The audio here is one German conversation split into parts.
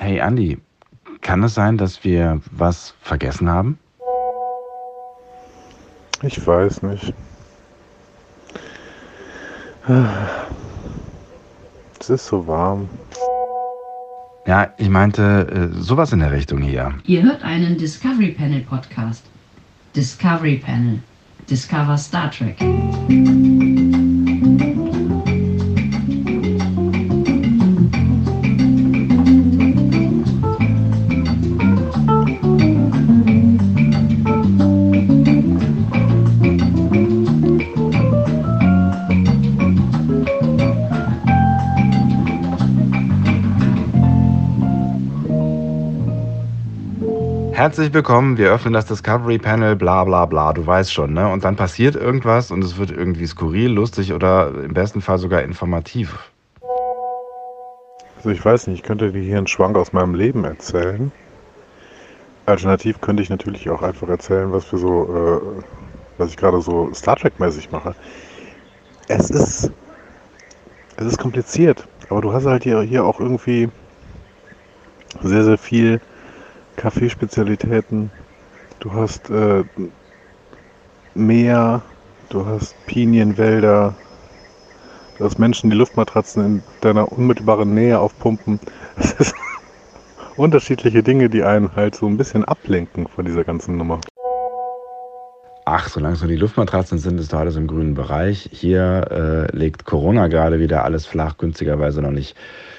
Hey Andy, kann es sein, dass wir was vergessen haben? Ich weiß nicht. Es ist so warm. Ja, ich meinte äh, sowas in der Richtung hier. Ihr hört einen Discovery Panel Podcast. Discovery Panel. Discover Star Trek. Herzlich willkommen, wir öffnen das Discovery Panel, bla bla bla, du weißt schon, ne? Und dann passiert irgendwas und es wird irgendwie skurril, lustig oder im besten Fall sogar informativ. Also ich weiß nicht, ich könnte dir hier einen Schwank aus meinem Leben erzählen. Alternativ könnte ich natürlich auch einfach erzählen, was wir so, äh, was ich gerade so Star Trek-mäßig mache. Es ist, es ist kompliziert, aber du hast halt hier, hier auch irgendwie sehr, sehr viel Kaffeespezialitäten. Du hast äh, Meer, du hast Pinienwälder, du hast Menschen, die Luftmatratzen in deiner unmittelbaren Nähe aufpumpen. Es ist unterschiedliche Dinge, die einen halt so ein bisschen ablenken von dieser ganzen Nummer. Ach, solange es nur die Luftmatratzen sind, ist doch alles im grünen Bereich. Hier äh, legt Corona gerade wieder alles flach, günstigerweise noch nicht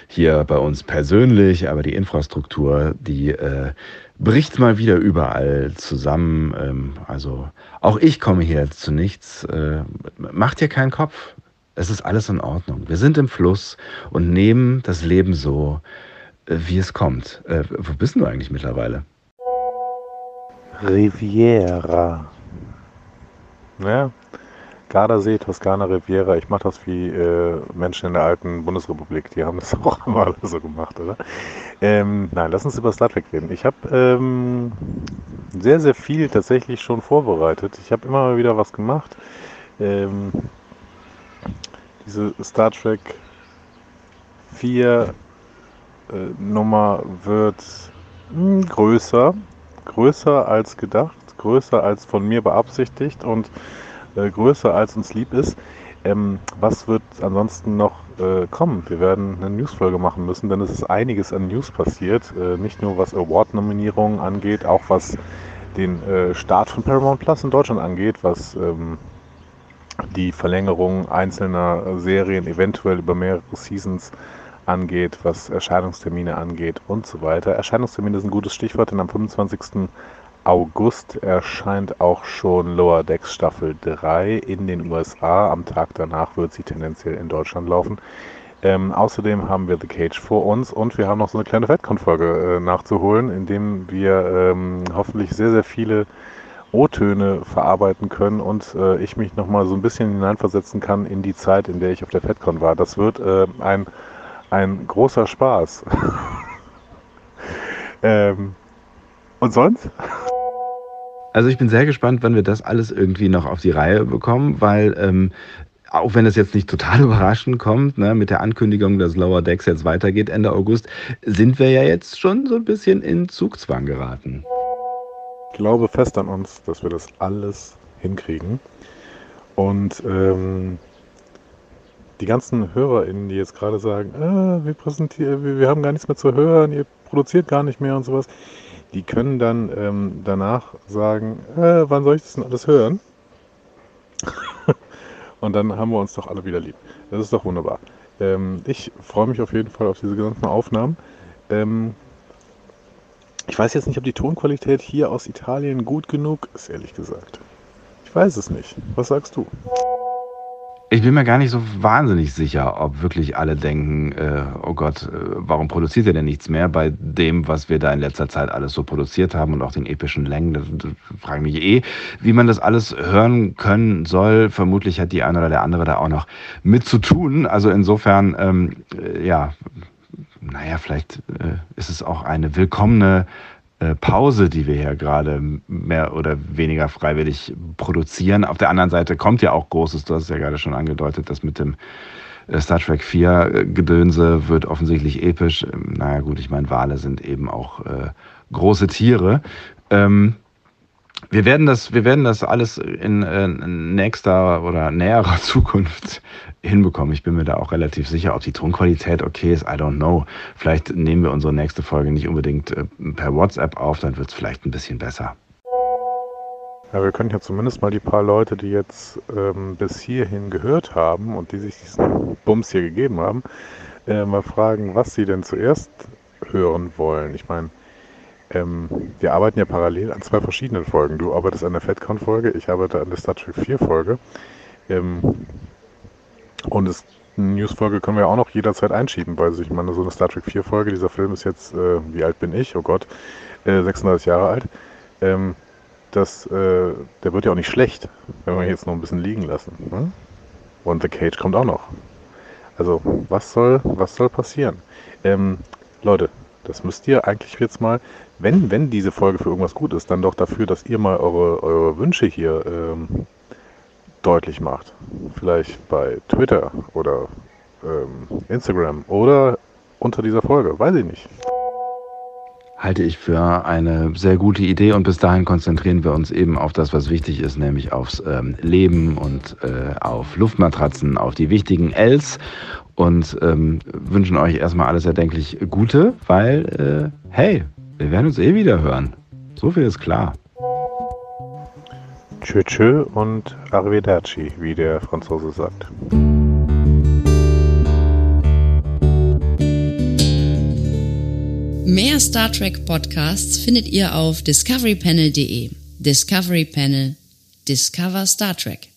hier bei uns persönlich, aber die Infrastruktur, die äh, bricht mal wieder überall zusammen. Ähm, also auch ich komme hier zu nichts. Äh, macht dir keinen Kopf. Es ist alles in Ordnung. Wir sind im Fluss und nehmen das Leben so, äh, wie es kommt. Äh, wo bist du eigentlich mittlerweile? Riviera. Ja, Gardasee, Toskana, Riviera. Ich mache das wie äh, Menschen in der alten Bundesrepublik. Die haben das auch immer alle so gemacht, oder? Ähm, nein, lass uns über Star Trek reden. Ich habe ähm, sehr, sehr viel tatsächlich schon vorbereitet. Ich habe immer wieder was gemacht. Ähm, diese Star Trek 4 äh, Nummer wird mh, hm, größer. Größer als gedacht. Größer als von mir beabsichtigt. Und äh, größer als uns lieb ist. Ähm, was wird ansonsten noch äh, kommen? Wir werden eine Newsfolge machen müssen, denn es ist einiges an News passiert. Äh, nicht nur was Award-Nominierungen angeht, auch was den äh, Start von Paramount Plus in Deutschland angeht, was ähm, die Verlängerung einzelner Serien eventuell über mehrere Seasons angeht, was Erscheinungstermine angeht und so weiter. Erscheinungstermine ist ein gutes Stichwort, denn am 25. August erscheint auch schon Lower Decks Staffel 3 in den USA. Am Tag danach wird sie tendenziell in Deutschland laufen. Ähm, außerdem haben wir The Cage vor uns und wir haben noch so eine kleine Fatcon-Folge äh, nachzuholen, in dem wir ähm, hoffentlich sehr, sehr viele O-Töne verarbeiten können und äh, ich mich nochmal so ein bisschen hineinversetzen kann in die Zeit, in der ich auf der FedCon war. Das wird äh, ein, ein großer Spaß. ähm, und sonst? Also ich bin sehr gespannt, wann wir das alles irgendwie noch auf die Reihe bekommen, weil ähm, auch wenn es jetzt nicht total überraschend kommt, ne, mit der Ankündigung, dass Lower Decks jetzt weitergeht Ende August, sind wir ja jetzt schon so ein bisschen in Zugzwang geraten. Ich glaube fest an uns, dass wir das alles hinkriegen. Und ähm, die ganzen HörerInnen, die jetzt gerade sagen, ah, wir, präsentieren, wir, wir haben gar nichts mehr zu hören, ihr produziert gar nicht mehr und sowas, die können dann ähm, danach sagen, äh, wann soll ich das denn alles hören? Und dann haben wir uns doch alle wieder lieb. Das ist doch wunderbar. Ähm, ich freue mich auf jeden Fall auf diese gesamten Aufnahmen. Ähm, ich weiß jetzt nicht, ob die Tonqualität hier aus Italien gut genug ist, ehrlich gesagt. Ich weiß es nicht. Was sagst du? Ich bin mir gar nicht so wahnsinnig sicher, ob wirklich alle denken, äh, oh Gott, äh, warum produziert ihr denn nichts mehr bei dem, was wir da in letzter Zeit alles so produziert haben und auch den epischen Längen. Das, das frage mich eh, wie man das alles hören können soll. Vermutlich hat die eine oder der andere da auch noch mit zu tun. Also insofern, ähm, äh, ja, naja, vielleicht äh, ist es auch eine willkommene Pause, die wir hier gerade mehr oder weniger freiwillig produzieren. Auf der anderen Seite kommt ja auch Großes, du hast es ja gerade schon angedeutet, das mit dem Äh, Star Trek 4 äh, Gedönse wird offensichtlich episch. Ähm, naja gut, ich meine, Wale sind eben auch äh, große Tiere. Ähm, wir werden das, wir werden das alles in, äh, nächster oder näherer Zukunft hinbekommen. Ich bin mir da auch relativ sicher. Ob die Tonqualität okay ist, I don't know. Vielleicht nehmen wir unsere nächste Folge nicht unbedingt äh, per WhatsApp auf, dann wird es vielleicht ein bisschen besser. Ja, wir können ja zumindest mal die paar Leute, die jetzt ähm, bis hierhin gehört haben und die sich diesen Bums hier gegeben haben, äh, mal fragen, was sie denn zuerst hören wollen. Ich meine, ähm, wir arbeiten ja parallel an zwei verschiedenen Folgen. Du arbeitest an der FedCon-Folge, ich arbeite an der Star Trek 4-Folge. Ähm, und das News-Folge können wir auch noch jederzeit einschieben, weil ich meine, so eine Star Trek 4-Folge, dieser Film ist jetzt, äh, wie alt bin ich? Oh Gott, äh, 36 Jahre alt. Ähm, das, äh, der wird ja auch nicht schlecht, wenn wir jetzt noch ein bisschen liegen lassen. Ne? Und The Cage kommt auch noch. Also, was soll, was soll passieren? Ähm, Leute, das müsst ihr eigentlich jetzt mal, wenn, wenn diese Folge für irgendwas gut ist, dann doch dafür, dass ihr mal eure, eure Wünsche hier ähm, deutlich macht. Vielleicht bei Twitter oder ähm, Instagram oder unter dieser Folge, weiß ich nicht halte ich für eine sehr gute Idee und bis dahin konzentrieren wir uns eben auf das, was wichtig ist, nämlich aufs ähm, Leben und äh, auf Luftmatratzen, auf die wichtigen Ls und ähm, wünschen euch erstmal alles erdenklich Gute, weil, äh, hey, wir werden uns eh wieder hören. So viel ist klar. Tschö tschö und arrivederci, wie der Franzose sagt. Mehr Star Trek Podcasts findet ihr auf discoverypanel.de. Discovery Panel. Discover Star Trek.